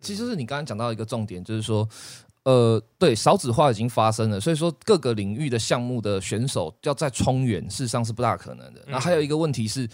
其实是你刚刚讲到一个重点，就是说，呃，对，少子化已经发生了，所以说各个领域的项目的选手要再冲远，事实上是不大可能的。那还有一个问题是，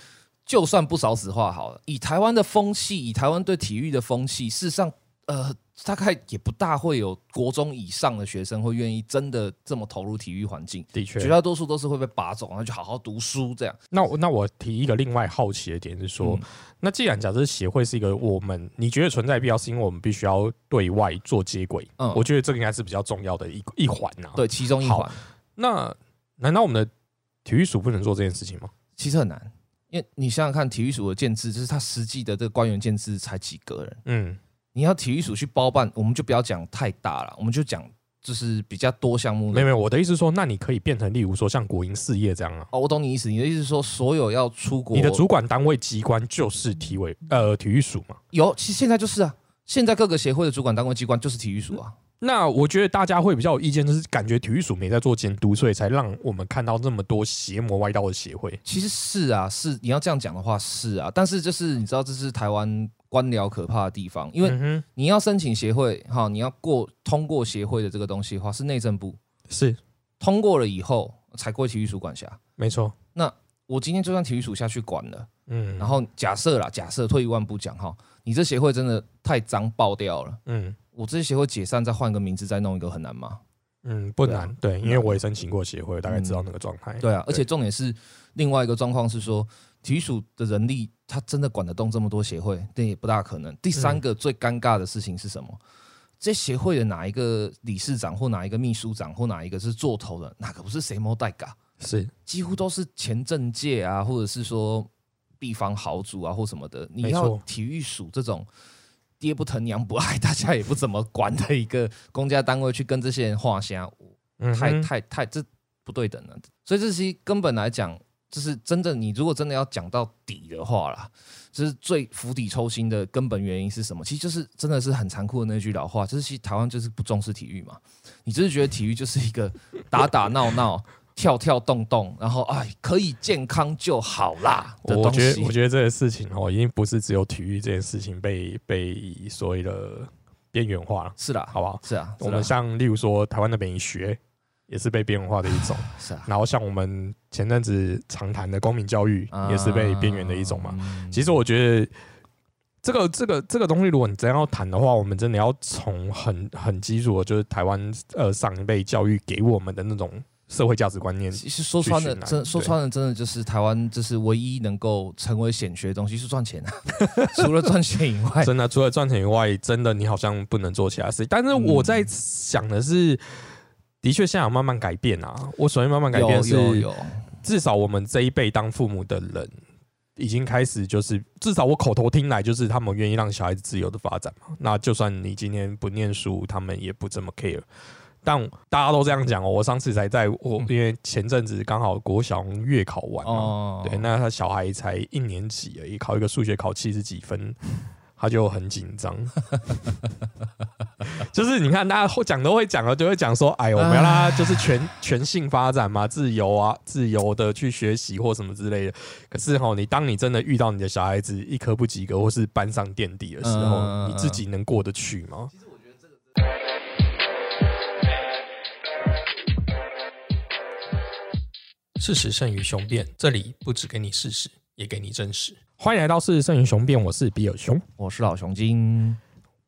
就算不少子化好了，以台湾的风气，以台湾对体育的风气，事实上，呃。大概也不大会有国中以上的学生会愿意真的这么投入体育环境，的确，绝大多数都是会被拔走，然后就好好读书这样。那那我提一个另外好奇的点是说，那既然假设协会是一个我们你觉得存在必要，是因为我们必须要对外做接轨，嗯，我觉得这个应该是比较重要的一一环呐，对，其中一环。那难道我们的体育署不能做这件事情吗？其实很难，因为你想想看，体育署的建制，就是他实际的这个官员建制才几个人，嗯。你要体育署去包办，我们就不要讲太大了，我们就讲就是比较多项目。没有没有，我的意思说，那你可以变成例如说像国营事业这样啊。哦，我懂你意思。你的意思是说，所有要出国，你的主管单位机关就是体委呃体育署嘛？有，其实现在就是啊，现在各个协会的主管单位机关就是体育署啊。那我觉得大家会比较有意见，就是感觉体育署没在做监督，所以才让我们看到那么多邪魔歪道的协会。其实是啊，是你要这样讲的话是啊，但是就是你知道这是台湾。官僚可怕的地方，因为你要申请协会哈，你要过通过协会的这个东西的话，是内政部是通过了以后才归体育署管辖。没错，那我今天就算体育署下去管了，嗯，然后假设啦，假设退一万步讲哈，你这协会真的太脏爆掉了，嗯，我这些协会解散再换个名字再弄一个很难吗？嗯，不难，对，因为我也申请过协会，大概知道那个状态。对啊，而且重点是另外一个状况是说。体育署的人力，他真的管得动这么多协会？那也不大可能。第三个最尴尬的事情是什么？这协会的哪一个理事长或哪一个秘书长或哪一个是做头的？哪个不是谁摸代嘎？是几乎都是前政界啊，或者是说地方豪族啊或什么的。你要体育署这种爹不疼娘不爱，大家也不怎么管的一个公家单位去跟这些人画虾，太太太这不对等了。所以这些根本来讲。就是真的，你如果真的要讲到底的话啦，就是最釜底抽薪的根本原因是什么？其实就是真的是很残酷的那句老话，就是其实台湾就是不重视体育嘛。你就是觉得体育就是一个打打闹闹、跳跳动动，然后哎可以健康就好啦我觉得我觉得这个事情哦，已经不是只有体育这件事情被被所谓的边缘化了。是的，好不好？是啊，我们像例如说台湾那边一学。也是被边缘化的一种，是啊。然后像我们前阵子常谈的公民教育，也是被边缘的一种嘛。其实我觉得，这个这个这个东西，如果你真要谈的话，我们真的要从很很基础的，就是台湾呃上一辈教育给我们的那种社会价值观念。其实说穿了，真说穿了，真的就是台湾就是唯一能够成为显学的东西是赚钱啊。除了赚钱以外，真的除了赚钱以外，真的你好像不能做其他事。但是我在想的是。的确，现在有慢慢改变啊！我所谓慢慢改变是，至少我们这一辈当父母的人，已经开始就是，至少我口头听来就是他们愿意让小孩子自由的发展嘛。那就算你今天不念书，他们也不这么 care。但大家都这样讲哦。我上次才在我因为前阵子刚好国小月考完嘛，对，那他小孩才一年级而已，考一个数学考七十几分。他就很紧张，就是你看，大家讲都会讲了，就会讲说：“哎，我们要他就是全全性发展嘛，自由啊，自由的去学习或什么之类的。”可是哈，你当你真的遇到你的小孩子一科不及格，或是班上垫底的时候，你自己能过得去吗？其实事实胜于雄辩，这里不只给你事实，也给你真实。欢迎来到《事实胜于雄辩》，我是比尔熊，我是老熊精。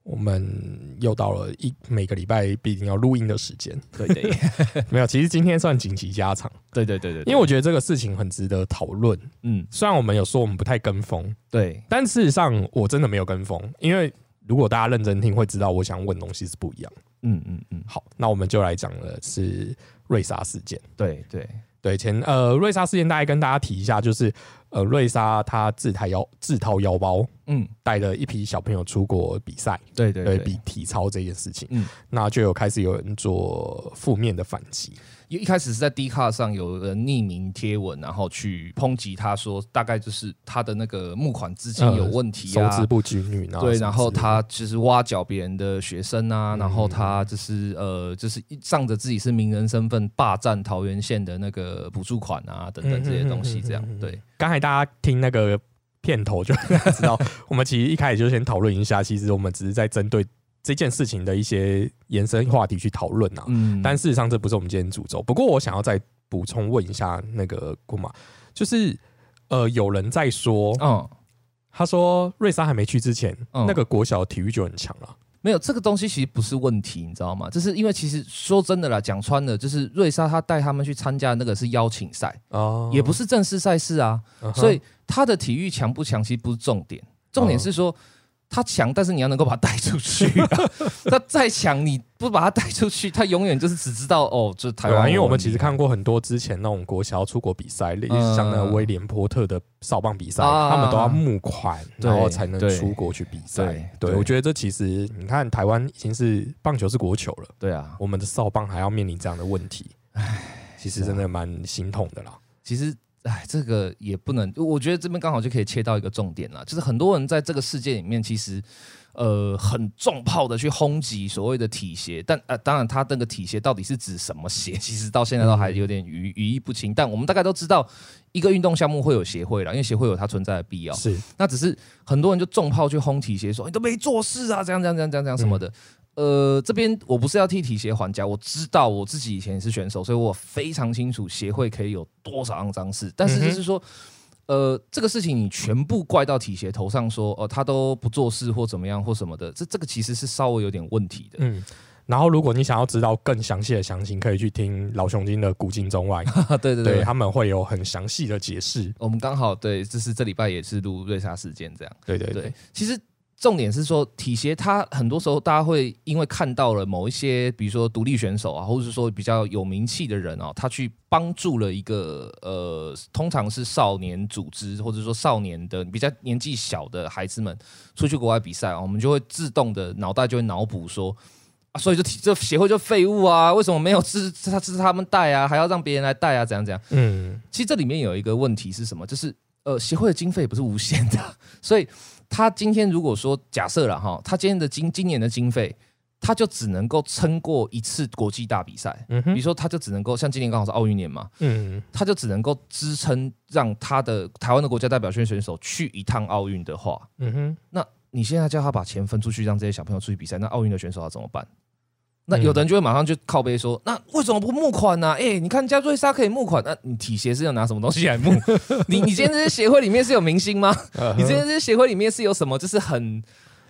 我们又到了一每个礼拜必定要录音的时间。对对，没有，其实今天算紧急加长。对对对对，因为我觉得这个事情很值得讨论。嗯，虽然我们有说我们不太跟风，对，但事实上我真的没有跟风。因为如果大家认真听，会知道我想问东西是不一样。嗯嗯嗯，好，那我们就来讲的是瑞莎事件。对对对，前呃瑞莎事件，大概跟大家提一下，就是。呃，瑞莎她自掏腰自掏腰包，嗯，带了一批小朋友出国比赛，对对对，比体操这件事情，嗯，那就有开始有人做负面的反击。一一开始是在 D 卡上有人匿名贴文，然后去抨击他说，大概就是他的那个募款资金有问题啊，收支不均匀啊，对，然后他其实挖角别人的学生啊，然后他就是呃，就是仗着自己是名人身份霸占桃园县的那个补助款啊，等等这些东西，这样对。刚才大家听那个片头就 知道，我们其实一开始就先讨论一下，其实我们只是在针对这件事情的一些延伸话题去讨论啊。嗯，但事实上这不是我们今天主轴。不过我想要再补充问一下那个姑妈，就是呃，有人在说，嗯，他说瑞莎还没去之前，嗯那个国小体育就很强了。没有这个东西其实不是问题，你知道吗？就是因为其实说真的啦，讲穿了，就是瑞莎她带他们去参加那个是邀请赛哦，也不是正式赛事啊，所以他的体育强不强其实不是重点，重点是说。他强，但是你要能够把他带出去。他再强，你不把他带出去，他永远就是只知道哦，就台湾。因为我们其实看过很多之前那种国小出国比赛，类似像那个威廉波特的扫棒比赛，他们都要募款，然后才能出国去比赛。对，我觉得这其实你看，台湾已经是棒球是国球了。对啊，我们的扫棒还要面临这样的问题，唉，其实真的蛮心痛的啦。其实。哎，这个也不能，我觉得这边刚好就可以切到一个重点了，就是很多人在这个世界里面，其实呃很重炮的去轰击所谓的体协，但呃当然他那个体协到底是指什么协，其实到现在都还有点语语义不清。但我们大概都知道，一个运动项目会有协会了，因为协会有它存在的必要。是，那只是很多人就重炮去轰体协，说你都没做事啊，这样这样这样这样什么的。呃，这边我不是要替体协还价，我知道我自己以前也是选手，所以我非常清楚协会可以有多少肮脏事。但是就是说，呃，这个事情你全部怪到体协头上，说哦他都不做事或怎么样或什么的，这这个其实是稍微有点问题的。嗯，然后如果你想要知道更详细的详情，可以去听老熊精的古今中外。对对对，他们会有很详细的解释。我们刚好对，这是这礼拜也是录瑞莎事件这样。对对对，其实。重点是说，体协它很多时候大家会因为看到了某一些，比如说独立选手啊，或者是说比较有名气的人哦，他去帮助了一个呃，通常是少年组织或者说少年的比较年纪小的孩子们出去国外比赛啊，我们就会自动的脑袋就会脑补说啊，所以就体这协会就废物啊，为什么没有支他支持他们带啊，还要让别人来带啊，怎样怎样？嗯，其实这里面有一个问题是什么？就是呃，协会的经费不是无限的，所以。他今天如果说假设了哈，他今天的经今年的经费，他就只能够撑过一次国际大比赛。嗯比如说他就只能够像今年刚好是奥运年嘛，嗯，他就只能够支撑让他的台湾的国家代表选选手去一趟奥运的话，嗯哼，那你现在叫他把钱分出去，让这些小朋友出去比赛，那奥运的选手要怎么办？那有的人就会马上就靠背说，那为什么不募款呢？哎，你看加瑞莎可以募款，那你体协是要拿什么东西来募？你你今天这些协会里面是有明星吗？你今天这些协会里面是有什么就是很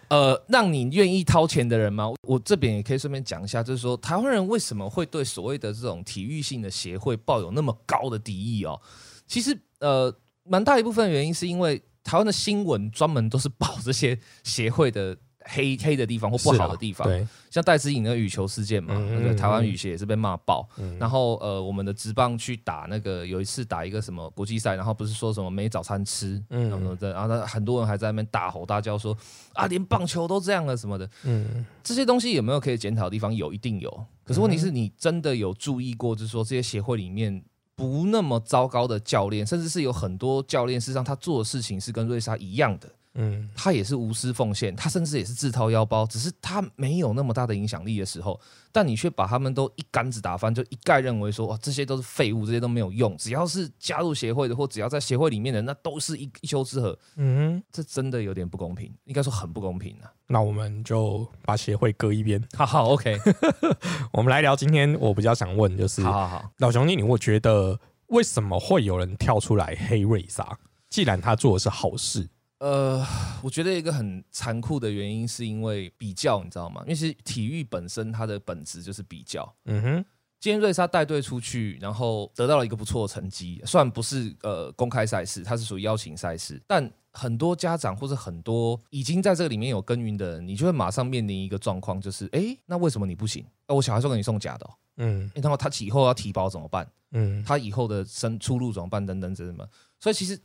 呃让你愿意掏钱的人吗？我这边也可以顺便讲一下，就是说台湾人为什么会对所谓的这种体育性的协会抱有那么高的敌意哦？其实呃，蛮大一部分原因是因为台湾的新闻专门都是报这些协会的。黑黑的地方或不好的地方，对，像戴资颖那个羽球事件嘛，那个台湾羽协也是被骂爆。然后呃，我们的职棒去打那个有一次打一个什么国际赛，然后不是说什么没早餐吃，然后很多人还在那边大吼大叫说啊，连棒球都这样了什么的，嗯，这些东西有没有可以检讨的地方？有，一定有。可是问题是你真的有注意过，就是说这些协会里面不那么糟糕的教练，甚至是有很多教练，事实上他做的事情是跟瑞莎一样的。嗯，他也是无私奉献，他甚至也是自掏腰包，只是他没有那么大的影响力的时候，但你却把他们都一竿子打翻，就一概认为说哇，这些都是废物，这些都没有用，只要是加入协会的或只要在协会里面的，那都是一一丘之貉。嗯，这真的有点不公平，应该说很不公平啊。那我们就把协会搁一边，好好，OK。我们来聊今天我比较想问，就是好好好，老兄弟，你我觉得为什么会有人跳出来黑瑞莎？既然他做的是好事。呃，我觉得一个很残酷的原因是因为比较，你知道吗？因为其实体育本身它的本质就是比较。嗯哼，今天瑞莎带队出去，然后得到了一个不错的成绩，虽然不是呃公开赛事，它是属于邀请赛事，但很多家长或者很多已经在这个里面有耕耘的人，你就会马上面临一个状况，就是哎，那为什么你不行？呃，我小孩说给你送假的，嗯，然后他以后要提包怎么办？嗯，他以后的生出路怎么办？等等等等，所以其实。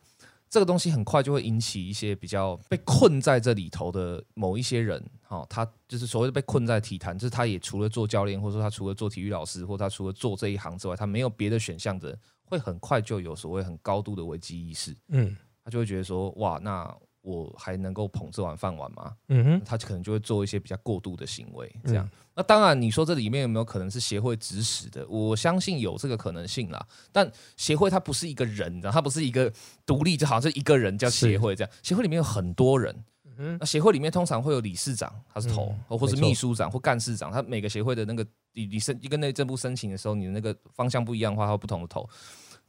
这个东西很快就会引起一些比较被困在这里头的某一些人，哈，他就是所谓的被困在体坛，就是他也除了做教练，或者说他除了做体育老师，或他除了做这一行之外，他没有别的选项的，会很快就有所谓很高度的危机意识，嗯，他就会觉得说，哇，那我还能够捧这碗饭碗吗？嗯哼，他可能就会做一些比较过度的行为，这样。那当然，你说这里面有没有可能是协会指使的？我相信有这个可能性啦。但协会它不是一个人，你知道，它不是一个独立，就好像是一个人叫协会这样。协会里面有很多人，嗯，那协会里面通常会有理事长，他是头，或是秘书长或干事长。他每个协会的那个你你申一个内政部申请的时候，你的那个方向不一样的话，他有不同的头。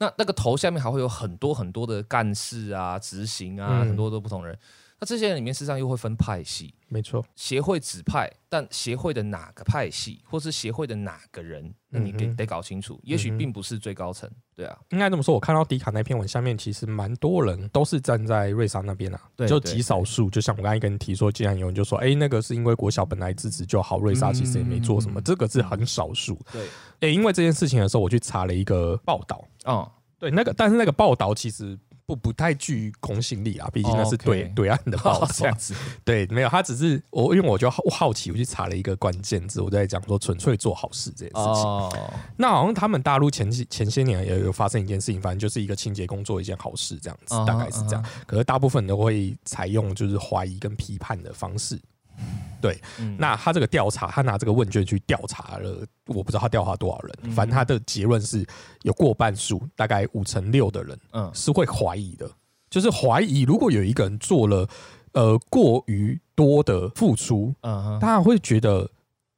那那个头下面还会有很多很多的干事啊、执行啊，很多都不同人。那这些人里面，事实上又会分派系，没错。协会指派，但协会的哪个派系，或是协会的哪个人，那你得得搞清楚。也许并不是最高层，对啊。应该这么说，我看到迪卡那篇文下面，其实蛮多人都是站在瑞莎那边啊，就极少数。就像我刚才跟你提说，既然有人就说，哎，那个是因为国小本来支持就好，瑞莎其实也没做什么，这个是很少数。对，哎，因为这件事情的时候，我去查了一个报道啊，对，那个但是那个报道其实。不不太具公信力啊，毕竟那是对对岸的报这样子。对，没有，他只是我，因为我就好好奇，我去查了一个关键字，我在讲说纯粹做好事这件事情。哦，那好像他们大陆前几前些年也有发生一件事情，反正就是一个清洁工做一件好事这样子，大概是这样。可是大部分都会采用就是怀疑跟批判的方式。对，那他这个调查，他拿这个问卷去调查了，我不知道他调查多少人，反正他的结论是有过半数，大概五成六的人，嗯，是会怀疑的，就是怀疑如果有一个人做了呃过于多的付出，嗯，大家会觉得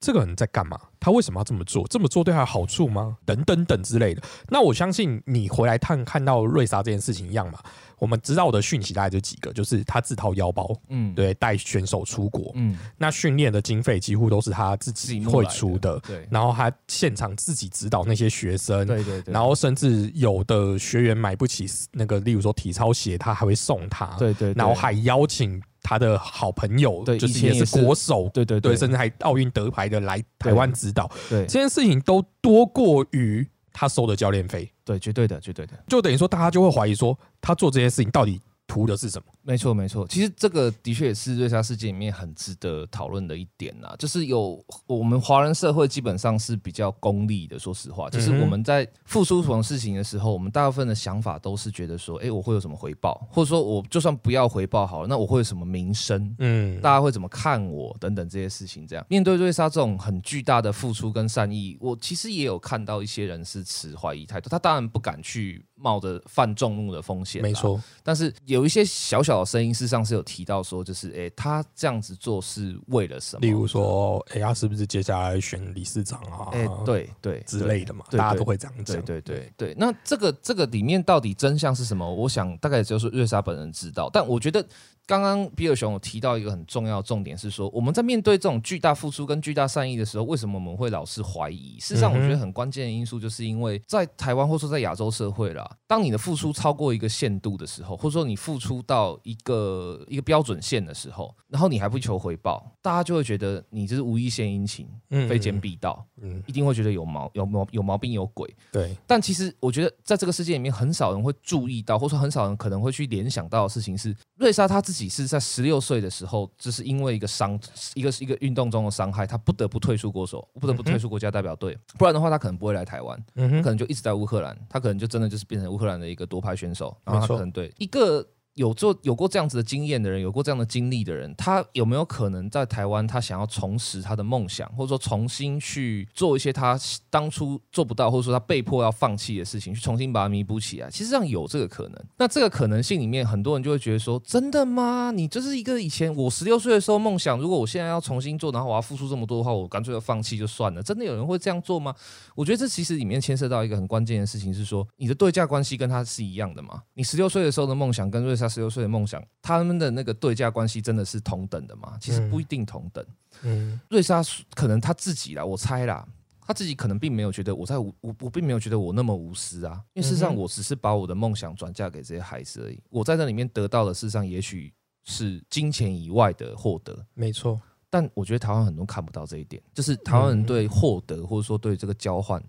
这个人在干嘛？他为什么要这么做？这么做对他有好处吗？等等等之类的。那我相信你回来看看到瑞莎这件事情一样嘛。我们知道的讯息大概就几个，就是他自掏腰包，嗯，对，带选手出国，嗯，那训练的经费几乎都是他自己会出的，对，然后他现场自己指导那些学生，对对对，然后甚至有的学员买不起那个，例如说体操鞋，他还会送他，对对，然后还邀请他的好朋友，对，就是也是国手，对对对，甚至还奥运得牌的来台湾指导，对，这件事情都多过于他收的教练费，对，绝对的，绝对的，就等于说大家就会怀疑说他做这些事情到底。图的是什么？没错，没错。其实这个的确也是瑞莎事件里面很值得讨论的一点呐。就是有我们华人社会基本上是比较功利的，说实话，就是我们在付出什么事情的时候，我们大部分的想法都是觉得说，哎，我会有什么回报，或者说我就算不要回报好了，那我会有什么名声？嗯，大家会怎么看我？等等这些事情，这样面对瑞莎这种很巨大的付出跟善意，我其实也有看到一些人是持怀疑态度。他当然不敢去冒着犯众怒的风险，没错，但是。有一些小小的声音，事实上是有提到说，就是哎，他这样子做是为了什么？例如说，哎，他是不是接下来选理事长啊？哎，对对之类的嘛，大家都会这样讲。对对对对，那这个这个里面到底真相是什么？我想大概就是瑞莎本人知道，但我觉得。刚刚比尔熊有提到一个很重要的重点，是说我们在面对这种巨大付出跟巨大善意的时候，为什么我们会老是怀疑？事实上，我觉得很关键的因素，就是因为在台湾或者说在亚洲社会啦，当你的付出超过一个限度的时候，或者说你付出到一个一个标准线的时候，然后你还不求回报，大家就会觉得你这是无意献殷勤，非奸必盗，嗯，一定会觉得有毛有毛有毛病有鬼。对，但其实我觉得在这个世界里面，很少人会注意到，或者说很少人可能会去联想到的事情是瑞莎她自己。自己是在十六岁的时候，就是因为一个伤，一个一个运动中的伤害，他不得不退出国手，不得不退出国家代表队，不然的话，他可能不会来台湾，可能就一直在乌克兰，他可能就真的就是变成乌克兰的一个夺牌选手，然后他可能对一个。有做有过这样子的经验的人，有过这样的经历的人，他有没有可能在台湾，他想要重拾他的梦想，或者说重新去做一些他当初做不到，或者说他被迫要放弃的事情，去重新把它弥补起来？其实上有这个可能。那这个可能性里面，很多人就会觉得说：真的吗？你就是一个以前我十六岁的时候梦想，如果我现在要重新做，然后我要付出这么多的话，我干脆要放弃就算了。真的有人会这样做吗？我觉得这其实里面牵涉到一个很关键的事情，是说你的对价关系跟他是一样的吗？你十六岁的时候的梦想跟瑞莎十六岁的梦想，他们的那个对价关系真的是同等的吗？其实不一定同等。嗯，瑞莎可能他自己啦，我猜啦，他自己可能并没有觉得我在无我我并没有觉得我那么无私啊，因为事实上我只是把我的梦想转嫁给这些孩子而已。我在那里面得到的，事实上也许是金钱以外的获得，没错。但我觉得台湾很多看不到这一点，就是台湾人对获得或者说对这个交换。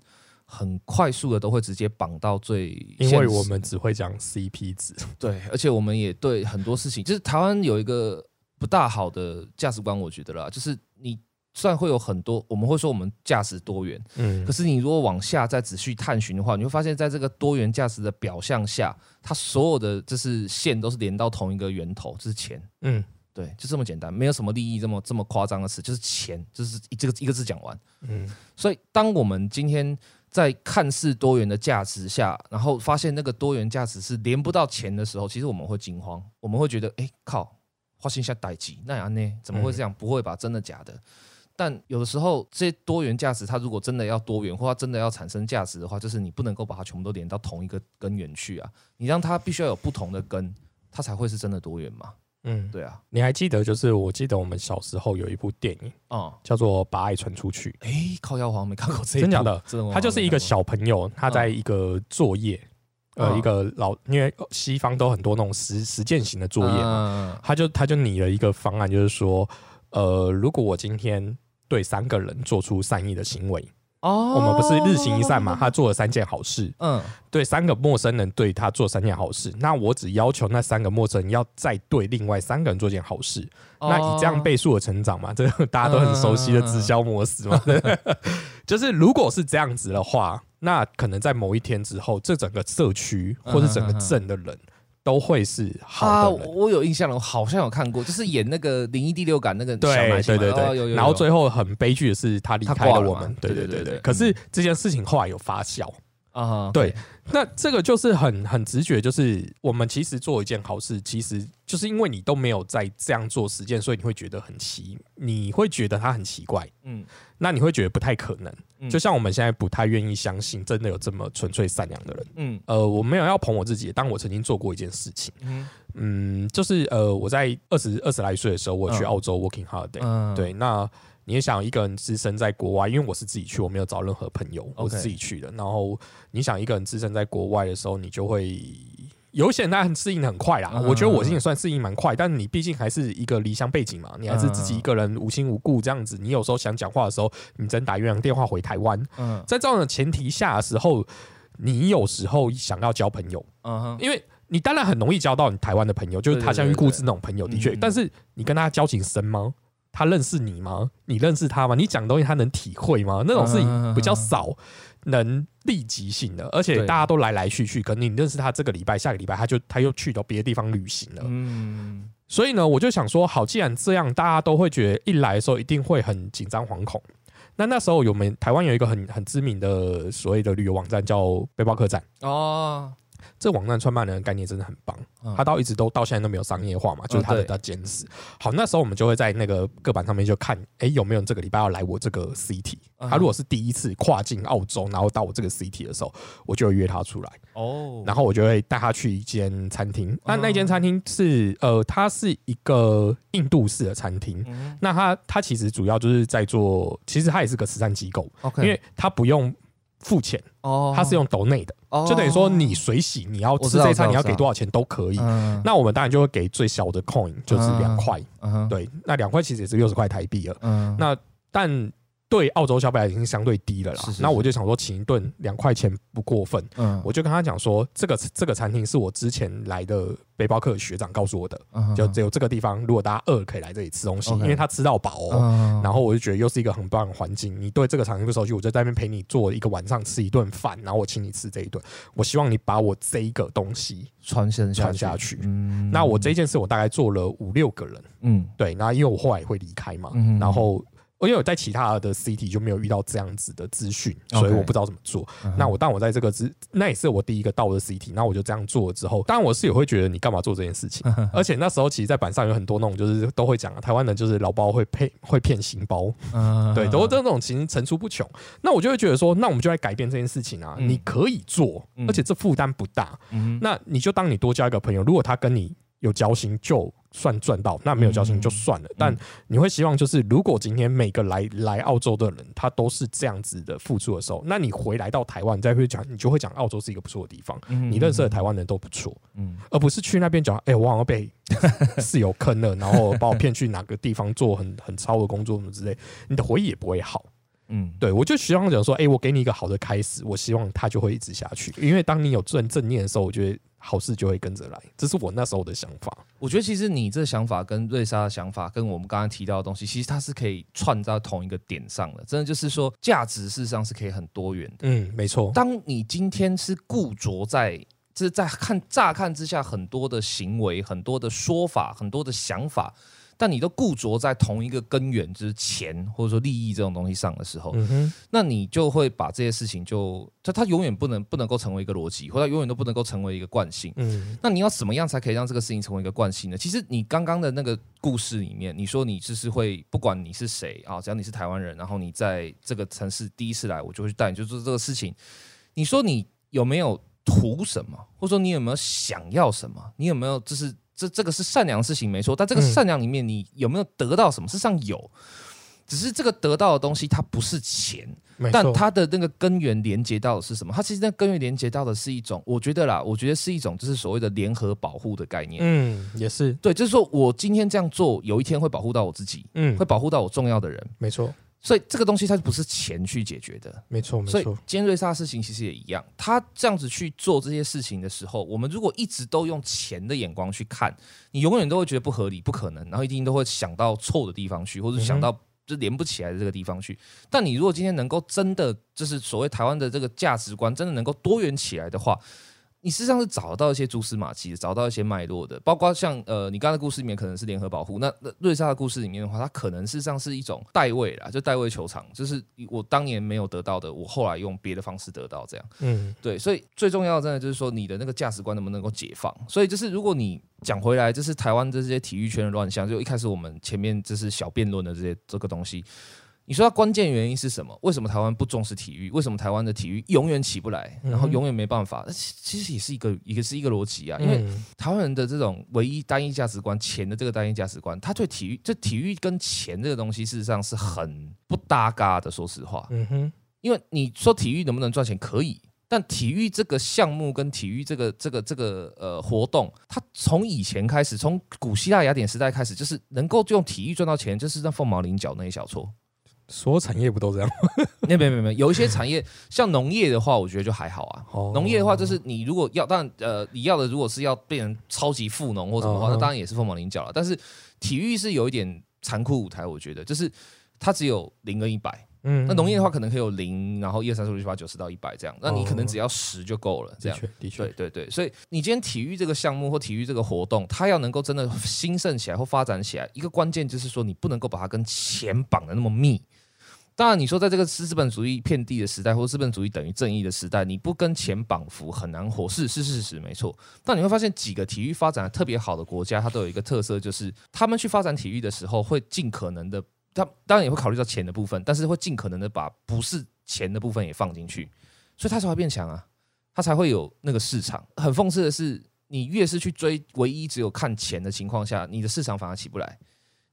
很快速的都会直接绑到最，因为我们只会讲 CP 值。对，而且我们也对很多事情，就是台湾有一个不大好的价值观，我觉得啦，就是你虽然会有很多，我们会说我们价值多元，嗯，可是你如果往下再仔细探寻的话，你会发现在这个多元价值的表象下，它所有的就是线都是连到同一个源头，就是钱，嗯，对，就这么简单，没有什么利益这么这么夸张的事，就是钱，就是这个一个字讲完，嗯，所以当我们今天在看似多元的价值下，然后发现那个多元价值是连不到钱的时候，其实我们会惊慌，我们会觉得，哎，靠，花心下待机，那样呢？怎么会这样？不会吧？真的假的？但有的时候，这些多元价值，它如果真的要多元，或它真的要产生价值的话，就是你不能够把它全部都连到同一个根源去啊！你让它必须要有不同的根，它才会是真的多元嘛。嗯，对啊。你还记得，就是我记得我们小时候有一部电影啊，叫做《把爱传出去》。哎，靠妖皇没看过这真假的？他就是一个小朋友，他在一个作业，呃，一个老，因为西方都很多那种实实践型的作业嘛，他就他就拟了一个方案，就是说，呃，如果我今天对三个人做出善意的行为哦，我们不是日行一善嘛？他做了三件好事，嗯，对三个陌生人对他做三件好事，那我只要求那三个陌生人要再对另外三个人做件好事，那以这样倍数的成长嘛，这个大家都很熟悉的直销模式嘛，就是如果是这样子的话，那可能在某一天之后，这整个社区或者整个镇的人。都会是好的。我有印象了，我好像有看过，就是演那个灵异第六感那个对对对对，然后最后很悲剧的是他离开了我们，对对对对。可是这件事情后来有发酵啊，对。那这个就是很很直觉，就是我们其实做一件好事，其实就是因为你都没有在这样做实践，所以你会觉得很奇，你会觉得它很奇怪，嗯，那你会觉得不太可能。就像我们现在不太愿意相信，真的有这么纯粹善良的人，嗯，呃，我没有要捧我自己，但我曾经做过一件事情，嗯，就是呃，我在二十二十来岁的时候，我去澳洲 working holiday，嗯对，那。你也想一个人置身在国外，因为我是自己去，我没有找任何朋友，我是自己去的。然后你想一个人置身在国外的时候，你就会有些人他很适应的很快啦。我觉得我也算适应蛮快，但你毕竟还是一个离乡背景嘛，你还是自己一个人无亲无故这样子。你有时候想讲话的时候，你只能打越洋电话回台湾。嗯，在这样的前提下的时候，你有时候想要交朋友，因为你当然很容易交到你台湾的朋友，就是他乡遇故知那种朋友，的确。但是你跟他交情深吗？他认识你吗？你认识他吗？你讲东西他能体会吗？那种事情比较少，能立即性的，而且大家都来来去去，可能你认识他这个礼拜，下个礼拜他就他又去到别的地方旅行了。嗯，所以呢，我就想说，好，既然这样，大家都会觉得一来的时候一定会很紧张惶恐。那那时候有没台湾有一个很很知名的所谓的旅游网站叫背包客栈哦。这网站创办人的概念真的很棒，他到一直都到现在都没有商业化嘛，就是他的他坚持。好，那时候我们就会在那个个板上面就看，哎，有没有这个礼拜要来我这个 CT？他如果是第一次跨境澳洲，然后到我这个 CT 的时候，我就会约他出来哦，然后我就会带他去一间餐厅。那那间餐厅是呃，它是一个印度式的餐厅。那他他其实主要就是在做，其实他也是个慈善机构，因为他不用。付钱哦，它是用抖内的，就等于说你水洗，你要吃这一餐，你要给多少钱都可以。那我们当然就会给最小的 coin，就是两块。对，那两块其实也是六十块台币了。那但。对澳洲消费已经相对低了啦，那我就想说请一顿两块钱不过分，嗯，我就跟他讲说，这个这个餐厅是我之前来的背包客学长告诉我的，就只有这个地方，如果大家饿可以来这里吃东西，因为他吃到饱哦。然后我就觉得又是一个很棒的环境，你对这个餐厅不熟悉，我就在那边陪你做一个晚上吃一顿饭，然后我请你吃这一顿，我希望你把我这一个东西传承传下去。那我这件事我大概做了五六个人，嗯，对，那因为我后来也会离开嘛，然后。因为我在其他的 CT 就没有遇到这样子的资讯，所以我不知道怎么做。那我当我在这个资，那也是我第一个到的 CT，那我就这样做了之后，当然我是也会觉得你干嘛做这件事情。而且那时候其实，在板上有很多那种就是都会讲啊，台湾人就是老包会骗会骗新包，对，都这种情层出不穷。那我就会觉得说，那我们就来改变这件事情啊，你可以做，而且这负担不大。那你就当你多交一个朋友，如果他跟你有交心就。算赚到，那没有交心就算了。但你会希望，就是如果今天每个来来澳洲的人，他都是这样子的付出的时候，那你回来到台湾，你再会讲，你就会讲澳洲是一个不错的地方。你认识的台湾人都不错，嗯，而不是去那边讲，哎，我好像被 室友坑了，然后把我骗去哪个地方做很很超的工作什么之类，你的回忆也不会好。嗯，对，我就希望讲说，哎，我给你一个好的开始，我希望他就会一直下去。因为当你有正正念的时候，我觉得。好事就会跟着来。这是我那时候的想法。我觉得其实你这想法跟瑞莎的想法，跟我们刚刚提到的东西，其实它是可以串在同一个点上的。真的就是说，价值事实上是可以很多元的。嗯，没错。当你今天是固着在，就是在看乍看之下很多的行为、很多的说法、很多的想法。但你都固着在同一个根源，就是钱或者说利益这种东西上的时候，那你就会把这些事情就它它永远不能不能够成为一个逻辑，或者永远都不能够成为一个惯性。嗯，那你要怎么样才可以让这个事情成为一个惯性呢？其实你刚刚的那个故事里面，你说你就是会不管你是谁啊，只要你是台湾人，然后你在这个城市第一次来，我就会带你去做这个事情。你说你有没有图什么，或者说你有没有想要什么？你有没有就是？这这个是善良的事情，没错。但这个善良里面，你有没有得到什么？事实上有，只是这个得到的东西，它不是钱，但它的那个根源连接到的是什么？它其实那根源连接到的是一种，我觉得啦，我觉得是一种，就是所谓的联合保护的概念。嗯，也是对，就是说我今天这样做，有一天会保护到我自己，嗯，会保护到我重要的人，没错。所以这个东西它不是钱去解决的，没错，没错。所以今天瑞莎的事情其实也一样，他这样子去做这些事情的时候，我们如果一直都用钱的眼光去看，你永远都会觉得不合理、不可能，然后一定都会想到错的地方去，或者想到就连不起来的这个地方去。但你如果今天能够真的就是所谓台湾的这个价值观真的能够多元起来的话。你事实际上是找到一些蛛丝马迹，找到一些脉络的，包括像呃，你刚才故事里面可能是联合保护，那那瑞莎的故事里面的话，它可能事实上是一种代位啦，就代位球场，就是我当年没有得到的，我后来用别的方式得到，这样，嗯，对，所以最重要的真的就是说你的那个价值观能不能够解放，所以就是如果你讲回来，就是台湾这些体育圈的乱象，就一开始我们前面就是小辩论的这些这个东西。你说它关键原因是什么？为什么台湾不重视体育？为什么台湾的体育永远起不来？然后永远没办法？其实也是一个，一个是一个逻辑啊。因为台湾人的这种唯一单一价值观，钱的这个单一价值观，他对体育，这体育跟钱这个东西，事实上是很不搭嘎的。说实话，嗯哼，因为你说体育能不能赚钱？可以，但体育这个项目跟体育这个这个这个呃活动，它从以前开始，从古希腊雅典时代开始，就是能够用体育赚到钱，就是那凤毛麟角那一小撮。所有产业不都这样？那 没没没，有一些产业像农业的话，我觉得就还好啊。农业的话，就是你如果要，当然呃，你要的如果是要变成超级富农或什么的话，那当然也是凤毛麟角了。但是体育是有一点残酷舞台，我觉得就是它只有零跟一百。嗯，那农业的话可能可以有零，然后一二三四五六七八九十到一百这样，那你可能只要十就够了。这样，的确，对对对。所以你今天体育这个项目或体育这个活动，它要能够真的兴盛起来或发展起来，一个关键就是说你不能够把它跟钱绑的那么密。当然，你说在这个资本主义遍地的时代，或资本主义等于正义的时代，你不跟钱绑缚很难活，是 是事实，没错。但你会发现，几个体育发展特别好的国家，它都有一个特色，就是他们去发展体育的时候，会尽可能的，他当然也会考虑到钱的部分，但是会尽可能的把不是钱的部分也放进去，所以他才会变强啊，他才会有那个市场。很讽刺的是，你越是去追唯一只有看钱的情况下，你的市场反而起不来。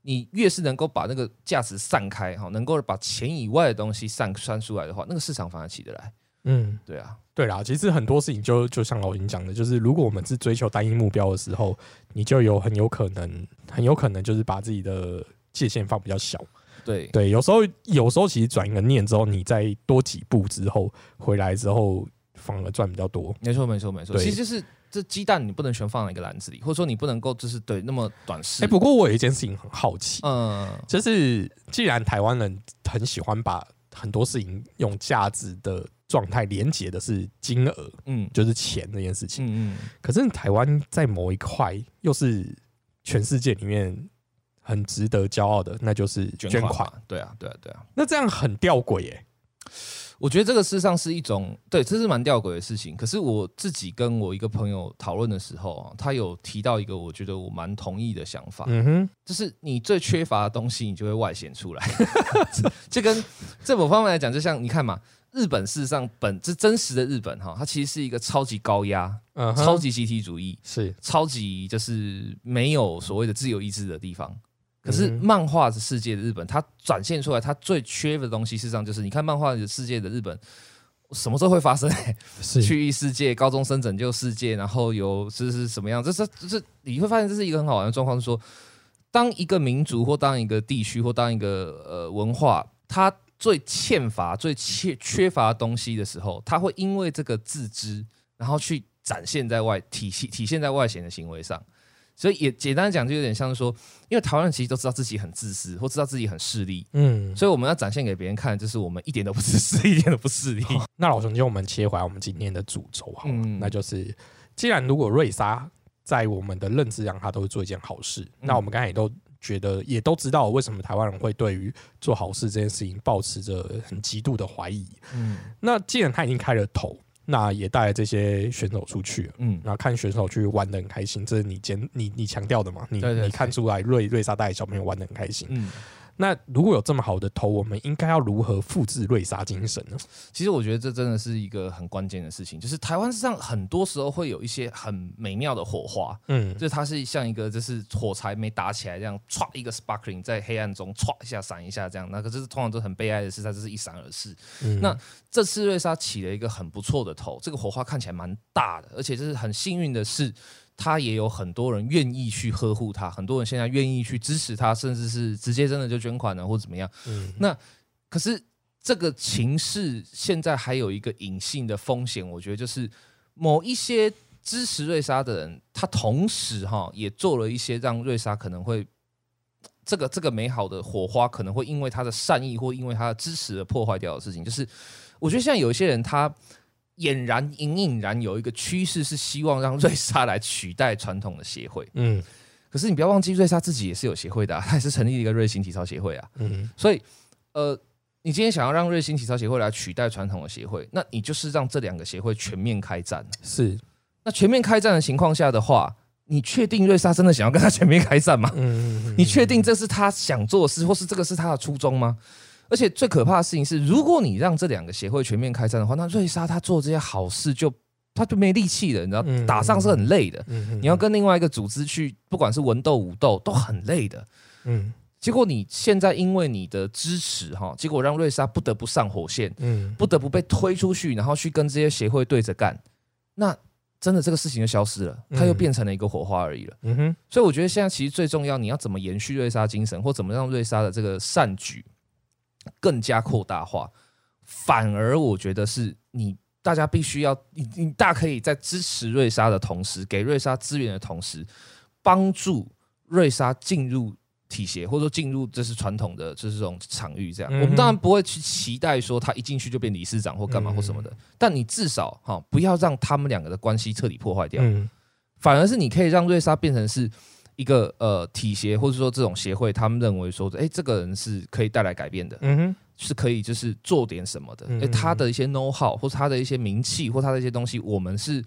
你越是能够把那个价值散开哈，能够把钱以外的东西散散出来的话，那个市场反而起得来。嗯，对啊，对啦，其实很多事情就就像老林讲的，就是如果我们是追求单一目标的时候，你就有很有可能，很有可能就是把自己的界限放比较小。对对，有时候有时候其实转一个念之后，你再多几步之后回来之后，反而赚比较多。没错没错没错，其实就是。这鸡蛋你不能全放在一个篮子里，或者说你不能够就是对那么短视。哎，不过我有一件事情很好奇，嗯，就是既然台湾人很喜欢把很多事情用价值的状态连接的是金额，嗯，就是钱这件事情，嗯嗯，可是台湾在某一块又是全世界里面很值得骄傲的，那就是捐款。对啊，对啊，对啊，那这样很吊诡耶。我觉得这个事实上是一种对，这是蛮吊诡的事情。可是我自己跟我一个朋友讨论的时候啊，他有提到一个我觉得我蛮同意的想法，嗯哼，就是你最缺乏的东西，你就会外显出来。这跟这某方面来讲，就像你看嘛，日本事实上本这真实的日本哈，它其实是一个超级高压、超级集体主义，是超级就是没有所谓的自由意志的地方。可是漫画的世界的日本，它展现出来它最缺的东西，事实上就是你看漫画的世界的日本，什么时候会发生？去异世界，高中生拯救世界，然后有这是什么样？这是这是你会发现这是一个很好玩的状况，是说当一个民族或当一个地区或当一个呃文化，它最欠乏、最缺缺乏东西的时候，它会因为这个自知，然后去展现在外体系体现在外显的行为上。所以也简单讲，就有点像是说，因为台湾人其实都知道自己很自私，或知道自己很势利，嗯，所以我们要展现给别人看，就是我们一点都不自私，一点都不势利。那老兄，就我们切回来我们今天的主轴哈，那就是既然如果瑞莎在我们的认知上，她都会做一件好事，那我们刚才也都觉得，也都知道为什么台湾人会对于做好事这件事情保持着很极度的怀疑。嗯，那既然他已经开了头。那也带这些选手出去，嗯，然后看选手去玩的很开心，这是你坚你你强调的嘛？你你看出来瑞瑞莎带小朋友玩的很开心，嗯。那如果有这么好的头，我们应该要如何复制瑞莎精神呢？其实我觉得这真的是一个很关键的事情，就是台湾上很多时候会有一些很美妙的火花，嗯，就是它是像一个就是火柴没打起来这样，唰一个 sparkling 在黑暗中唰一下闪一下这样，那可是通常都很悲哀的事，它就是一闪而逝。那这次瑞莎起了一个很不错的头，这个火花看起来蛮大的，而且就是很幸运的是。他也有很多人愿意去呵护他，很多人现在愿意去支持他，甚至是直接真的就捐款了或怎么样。嗯，那可是这个情势现在还有一个隐性的风险，我觉得就是某一些支持瑞莎的人，他同时哈也做了一些让瑞莎可能会这个这个美好的火花可能会因为他的善意或因为他的支持而破坏掉的事情。就是我觉得现在有一些人他。俨然隐隐然有一个趋势是希望让瑞莎来取代传统的协会，嗯，可是你不要忘记瑞莎自己也是有协会的，他也是成立一个瑞星体操协会啊，嗯，所以呃，你今天想要让瑞星体操协会来取代传统的协会，那你就是让这两个协会全面开战，是，那全面开战的情况下的话，你确定瑞莎真的想要跟他全面开战吗？嗯，你确定这是他想做的事，或是这个是他的初衷吗？而且最可怕的事情是，如果你让这两个协会全面开战的话，那瑞莎她做这些好事就他就没力气了，你知道，打仗是很累的。你要跟另外一个组织去，不管是文斗武斗都很累的。嗯，结果你现在因为你的支持哈，结果让瑞莎不得不上火线，嗯，不得不被推出去，然后去跟这些协会对着干。那真的这个事情就消失了，它又变成了一个火花而已了。嗯哼，所以我觉得现在其实最重要，你要怎么延续瑞莎精神，或怎么让瑞莎的这个善举。更加扩大化，反而我觉得是你大家必须要你你大可以在支持瑞莎的同时，给瑞莎资源的同时，帮助瑞莎进入体协，或者说进入这是传统的就是这种场域。这样，我们当然不会去期待说他一进去就变理事长或干嘛或什么的，但你至少哈不要让他们两个的关系彻底破坏掉，反而是你可以让瑞莎变成是。一个呃体协或者说这种协会，他们认为说，哎，这个人是可以带来改变的，嗯哼，是可以就是做点什么的。哎，他的一些 know how 或者他的一些名气或他的一些东西，我们是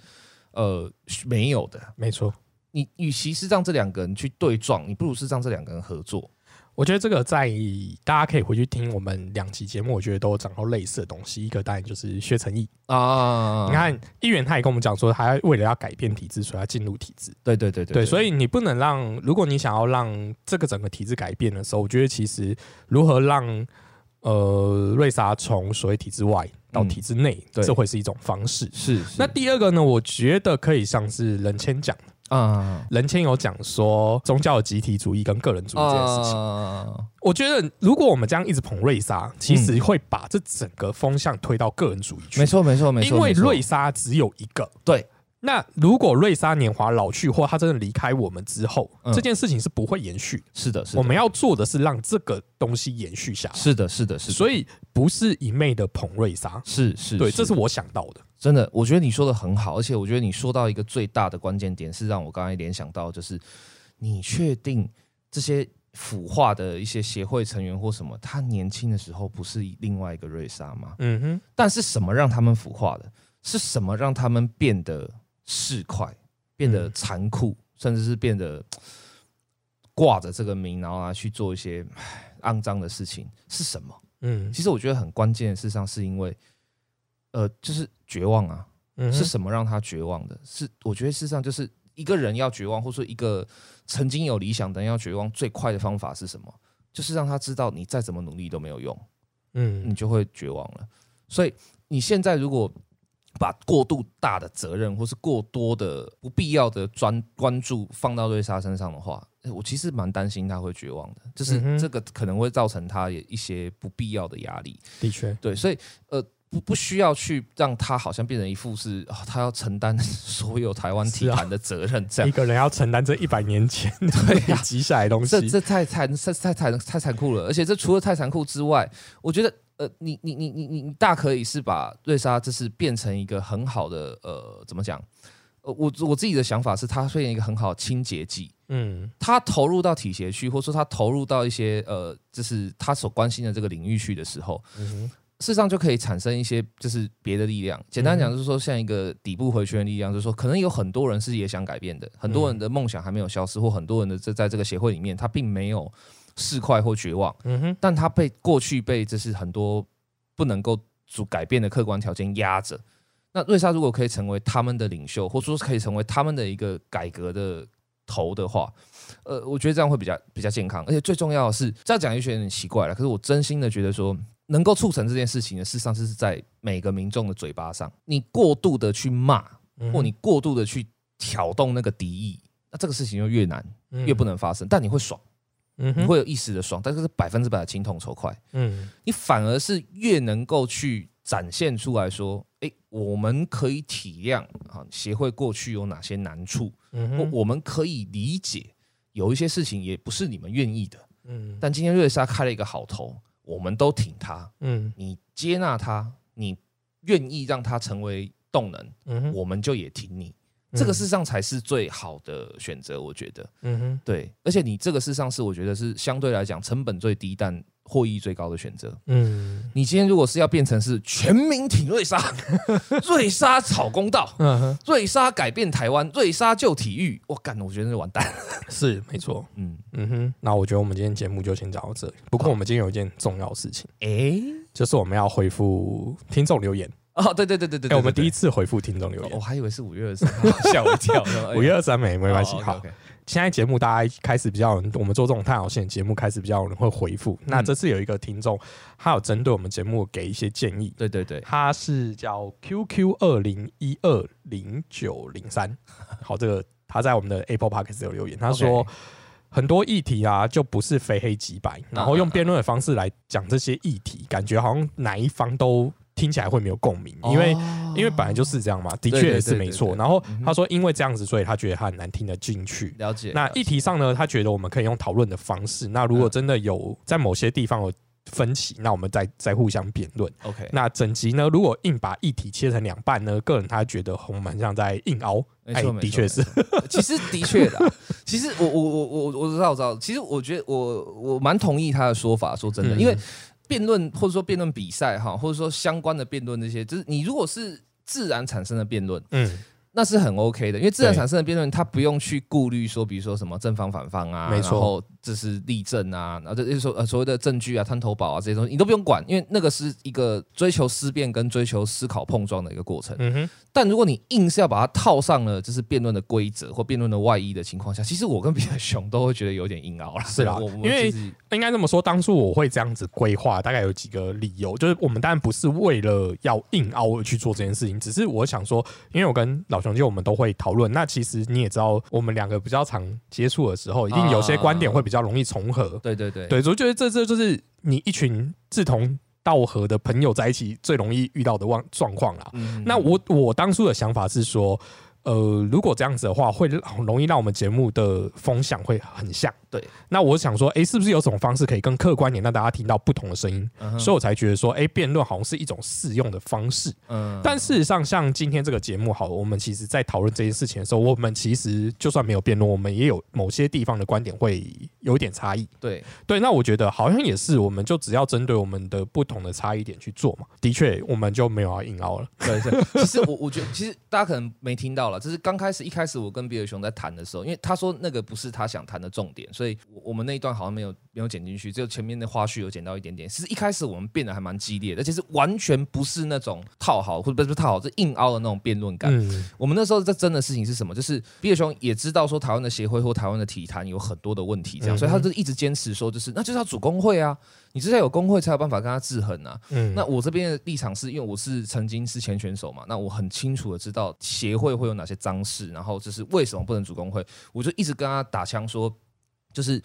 呃没有的。没错，你与其是让这两个人去对撞，你不如是让这两个人合作。我觉得这个在大家可以回去听我们两期节目，我觉得都讲到类似的东西。一个当然就是薛成义啊，你看议员他也跟我们讲说，他为了要改变体制，所以要进入体制。对对对对，所以你不能让，如果你想要让这个整个体制改变的时候，我觉得其实如何让呃瑞莎从所谓体制外到体制内，这会是一种方式。是。那第二个呢？我觉得可以像是任谦讲。啊，人谦有讲说宗教集体主义跟个人主义这件事情，我觉得如果我们这样一直捧瑞莎，其实会把这整个风向推到个人主义去。没错，没错，没错。因为瑞莎只有一个，对。那如果瑞莎年华老去，或他真的离开我们之后，这件事情是不会延续。是的，是的。我们要做的是让这个东西延续下来。是的，是的，是的。所以不是一昧的捧瑞莎，是是，对，这是我想到的。真的，我觉得你说的很好，而且我觉得你说到一个最大的关键点，是让我刚才联想到，就是你确定这些腐化的一些协会成员或什么，他年轻的时候不是另外一个瑞莎吗？嗯哼。但是什么让他们腐化的？是什么让他们变得市侩、变得残酷，甚至是变得挂着这个名，然后啊去做一些肮脏的事情？是什么？嗯，其实我觉得很关键的事上是因为。呃，就是绝望啊！是什么让他绝望的？是我觉得事实上就是一个人要绝望，或者说一个曾经有理想的人要绝望，最快的方法是什么？就是让他知道你再怎么努力都没有用，嗯，你就会绝望了。所以你现在如果把过度大的责任，或是过多的不必要的专关注放到瑞莎身上的话，我其实蛮担心他会绝望的。就是这个可能会造成他一些不必要的压力。的确，对，所以呃。不不需要去让他好像变成一副是啊，他要承担所有台湾体坛的责任，这样一个人要承担这一百年前 对积下来东西，这这太太太太太太残酷了。而且这除了太残酷之外，我觉得呃，你你你你你你大可以是把瑞莎这是变成一个很好的呃，怎么讲？呃，我我自己的想法是，它变成一个很好的清洁剂。嗯，他投入到体协去，或者说他投入到一些呃，就是他所关心的这个领域去的时候，事实上就可以产生一些就是别的力量。简单讲就是说，像一个底部回圈的力量，就是说可能有很多人是也想改变的，很多人的梦想还没有消失，或很多人的这在这个协会里面，他并没有市侩或绝望。嗯哼，但他被过去被这是很多不能够主改变的客观条件压着。那瑞莎如果可以成为他们的领袖，或者说可以成为他们的一个改革的头的话，呃，我觉得这样会比较比较健康。而且最重要的是，这样讲也许有点奇怪了，可是我真心的觉得说，能够促成这件事情的，事实上是在每个民众的嘴巴上。你过度的去骂，或你过度的去挑动那个敌意，那这个事情就越难，越不能发生。但你会爽，你会有一时的爽，但是是百分之百的情痛愁快。嗯，你反而是越能够去。展现出来说，哎，我们可以体谅啊，协会过去有哪些难处，嗯，我们可以理解，有一些事情也不是你们愿意的，嗯，但今天瑞莎开了一个好头，我们都挺他，嗯，你接纳他，你愿意让他成为动能，嗯，我们就也挺你，这个事实上才是最好的选择，我觉得，嗯哼，对，而且你这个事实上是我觉得是相对来讲成本最低，但。获益最高的选择。嗯，你今天如果是要变成是全民挺瑞莎，瑞莎炒公道，瑞莎改变台湾，瑞莎救体育，我干，我觉得是完蛋。是没错。嗯嗯哼，那我觉得我们今天节目就先讲到这里。不过我们今天有一件重要事情，哎，就是我们要回复听众留言。哦，对对对对对，我们第一次回复听众留言，我还以为是五月二十三，吓我一跳。五月二三没没关系，好。现在节目大家开始比较，我们做这种探讨性节目开始比较有人会回复。那这次有一个听众，他有针对我们节目给一些建议。对对对，他是叫 QQ 二零一二零九零三。好，这个他在我们的 Apple Podcast 有留言，他说很多议题啊，就不是非黑即白，然后用辩论的方式来讲这些议题，感觉好像哪一方都。听起来会没有共鸣，因为因为本来就是这样嘛，的确也是没错。然后他说，因为这样子，所以他觉得他很难听得进去。了解。那议题上呢，他觉得我们可以用讨论的方式。那如果真的有在某些地方有分歧，那我们再再互相辩论。OK。那整集呢，如果硬把议题切成两半呢，个人他觉得红蛮像在硬凹。哎，的确是。其实的确的，其实我我我我我知道我知道。其实我觉得我我蛮同意他的说法。说真的，因为。辩论或者说辩论比赛哈，或者说相关的辩论那些，就是你如果是自然产生的辩论，嗯。那是很 OK 的，因为自然产生的辩论，他不用去顾虑说，比如说什么正方反方啊，没错，这是例证啊，然后这说呃所谓的证据啊、探头宝啊这些东西，你都不用管，因为那个是一个追求思辨跟追求思考碰撞的一个过程。嗯哼。但如果你硬是要把它套上了就是辩论的规则或辩论的外衣的情况下，其实我跟比尔熊都会觉得有点硬凹了。是啊，因为应该这么说，当初我会这样子规划，大概有几个理由，就是我们当然不是为了要硬凹而去做这件事情，只是我想说，因为我跟老熊就我们都会。讨论那其实你也知道，我们两个比较常接触的时候，一定有些观点会比较容易重合。对对对，对，我觉得这这就是你一群志同道合的朋友在一起最容易遇到的状状况啦。那我我当初的想法是说。呃，如果这样子的话，会很容易让我们节目的风向会很像。对，那我想说，哎，是不是有什么方式可以更客观点，让大家听到不同的声音？所以我才觉得说，哎，辩论好像是一种适用的方式。嗯，但事实上，像今天这个节目，好，我们其实在讨论这件事情的时候，我们其实就算没有辩论，我们也有某些地方的观点会有一点差异。对，对，那我觉得好像也是，我们就只要针对我们的不同的差异点去做嘛。的确，我们就没有要硬凹了。对对，其实我我觉得，其实大家可能没听到了。就是刚开始一开始我跟比尔熊在谈的时候，因为他说那个不是他想谈的重点，所以我们那一段好像没有没有剪进去，只有前面的花絮有剪到一点点。其实一开始我们变得还蛮激烈的，而且是完全不是那种套好或者不是套好，是硬凹的那种辩论感。我们那时候在争的事情是什么？就是毕业熊也知道说台湾的协会或台湾的体坛有很多的问题，这样，所以他就一直坚持说，就是那就是要组工会啊。你至少有工会才有办法跟他制衡啊。嗯，那我这边的立场是因为我是曾经是前选手嘛，那我很清楚的知道协会会有哪些脏事，然后就是为什么不能组工会，我就一直跟他打枪说，就是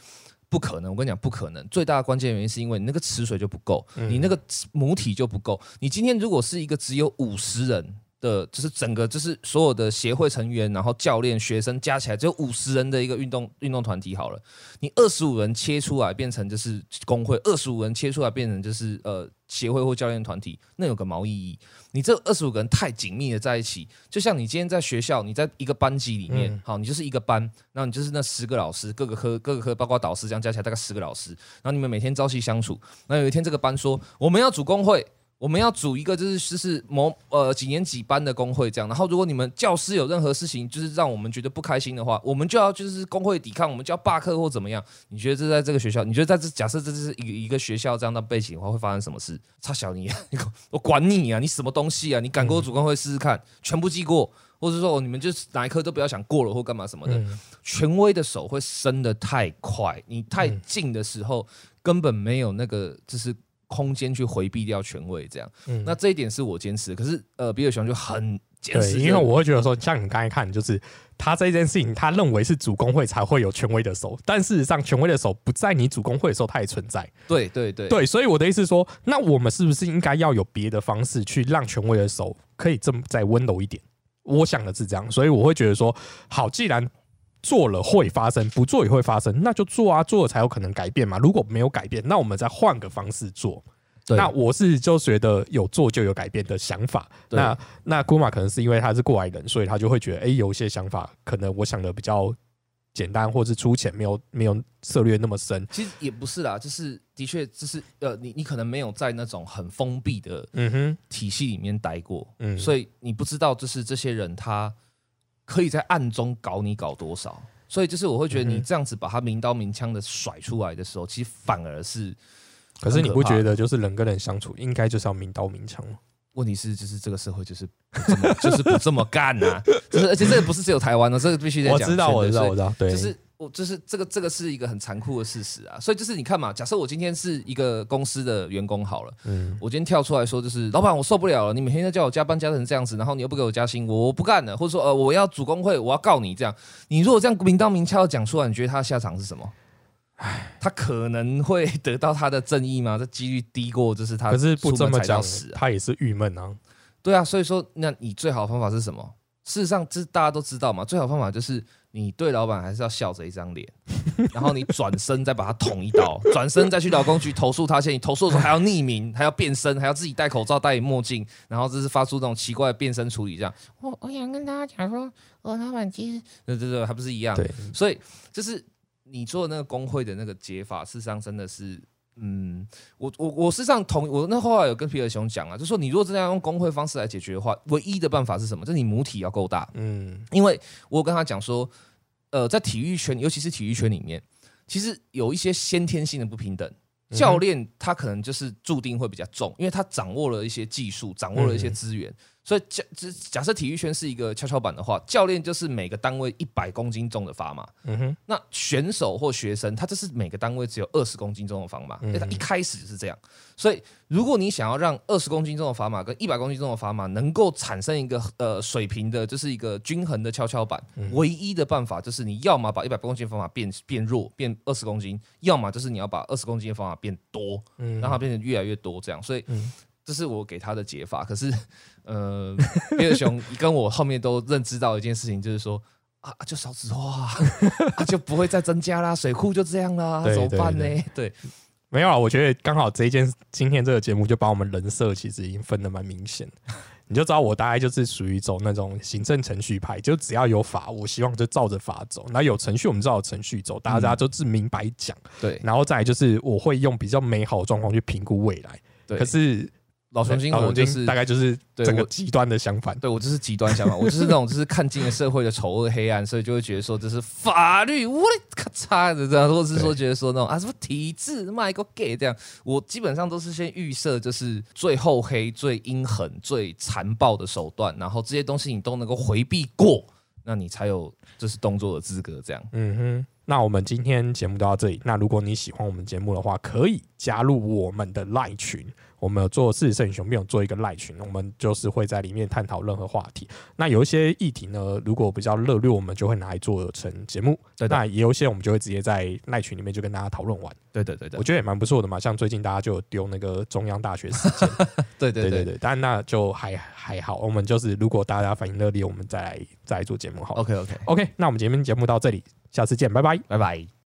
不可能。我跟你讲，不可能。最大的关键原因是因为你那个池水就不够，你那个母体就不够。你今天如果是一个只有五十人。的，就是整个就是所有的协会成员，然后教练、学生加起来只有五十人的一个运动运动团体好了。你二十五人切出来变成就是工会，二十五人切出来变成就是呃协会或教练团体，那有个毛意义？你这二十五个人太紧密的在一起，就像你今天在学校，你在一个班级里面，好，你就是一个班，然后你就是那十个老师，各个科各个科包括导师这样加起来大概十个老师，然后你们每天朝夕相处。那有一天这个班说我们要组工会。我们要组一个，就是就是某呃几年几班的工会这样。然后，如果你们教师有任何事情，就是让我们觉得不开心的话，我们就要就是工会抵抗，我们就要罢课或怎么样。你觉得这在这个学校？你觉得在这假设这是一一个学校这样的背景的话，会发生什么事？差小你，我管你啊！你什么东西啊？你敢过组工会试试看？全部记过，或者说你们就是哪一科都不要想过了或干嘛什么的。权威的手会伸得太快，你太近的时候根本没有那个就是。空间去回避掉权威，这样，那这一点是我坚持。可是，呃，比尔熊就很坚持，因为我会觉得说，像你刚才看，就是他这件事情，他认为是主工会才会有权威的手，但事实上，权威的手不在你主工会的时候，它也存在。对对对对，所以我的意思说，那我们是不是应该要有别的方式去让权威的手可以这么再温柔一点？我想的是这样，所以我会觉得说，好，既然。做了会发生，不做也会发生，那就做啊，做了才有可能改变嘛。如果没有改变，那我们再换个方式做。那我是就觉得有做就有改变的想法。那那姑妈可能是因为他是过来人，所以他就会觉得，哎，有一些想法可能我想的比较简单，或是粗浅，没有没有策略那么深。其实也不是啦，就是的确，就是呃，你你可能没有在那种很封闭的嗯哼体系里面待过，嗯，所以你不知道，就是这些人他。可以在暗中搞你搞多少？所以就是我会觉得你这样子把他明刀明枪的甩出来的时候，其实反而是。可是你不觉得就是人跟人相处应该就是要明刀明枪吗？问题是就是这个社会就是就是不这么干呐，就是而且这个不是只有台湾的，这个必须得讲。我知道，我知道，我知道，对，就是。我就是这个，这个是一个很残酷的事实啊，所以就是你看嘛，假设我今天是一个公司的员工好了，嗯，我今天跳出来说，就是老板，我受不了了，你每天都叫我加班加成这样子，然后你又不给我加薪，我不干了，或者说呃，我要组工会，我要告你这样，你如果这样明刀明枪讲出来，你觉得他的下场是什么？唉，他可能会 得到他的正义吗？这几率低过就是他，可是不这么讲，他也是郁闷啊。对啊，所以说，那你最好的方法是什么？事实上，这大家都知道嘛，最好方法就是。你对老板还是要笑着一张脸，然后你转身再把他捅一刀，转身再去劳工局投诉他。现在你投诉的时候还要匿名，还要变身，还要自己戴口罩、戴墨镜，然后这是发出这种奇怪的变身处理。这样，我我想跟大家讲说，我老板其实，对对对，还不是一样。对，所以就是你做的那个工会的那个解法，事实上真的是。嗯，我我我是上同我那后来有跟皮尔熊讲啊，就说你如果真的要用工会方式来解决的话，唯一的办法是什么？就是你母体要够大。嗯，因为我跟他讲说，呃，在体育圈，尤其是体育圈里面，其实有一些先天性的不平等。教练他可能就是注定会比较重，因为他掌握了一些技术，掌握了一些资源。所以假假设体育圈是一个跷跷板的话，教练就是每个单位一百公斤重的砝码。嗯哼，那选手或学生，他就是每个单位只有二十公斤重的砝码。因为他一开始是这样。所以如果你想要让二十公斤重的砝码跟一百公斤重的砝码能够产生一个呃水平的，就是一个均衡的跷跷板，唯一的办法就是你要么把一百公斤砝码变变弱，变二十公斤，要么就是你要把二十公斤的砝码变多，让它变得越来越多这样。所以这是我给他的解法。可是。呃，比尔熊跟我后面都认知到一件事情，就是说啊，就少子化，就不会再增加啦，水库就这样啦，怎么办呢？对，没有啊，我觉得刚好这一件今天这个节目就把我们人设其实已经分的蛮明显，你就知道我大概就是属于走那种行政程序派，就只要有法，我希望就照着法走；那有程序，我们照程序走，大家都是明白讲。对，然后再就是我会用比较美好的状况去评估未来。对，可是。老重新，我就是大概就是整个极端的相反。对我就是极端相反，我就是那种就是看尽了社会的丑恶黑暗，所以就会觉得说这是法律，我咔嚓的这样，或者是说觉得说那种啊什么体制卖个 gay 这样，我基本上都是先预设就是最厚黑、最阴狠、最残暴的手段，然后这些东西你都能够回避过，那你才有就是动作的资格这样。嗯哼，那我们今天节目就到这里。那如果你喜欢我们节目的话，可以。加入我们的赖群。我们有做四摄影熊，并有做一个赖群，我们就是会在里面探讨任何话题。那有一些议题呢，如果比较热烈，我们就会拿来做成节目。对，那也有一些我们就会直接在赖群里面就跟大家讨论完。对对对对，我觉得也蛮不错的嘛。像最近大家就丢那个中央大学事件，对对对对，但那就还还好。我们就是如果大家反应热烈，我们再来再来做节目好。OK OK OK，那我们今天节目到这里，下次见，拜拜，拜拜。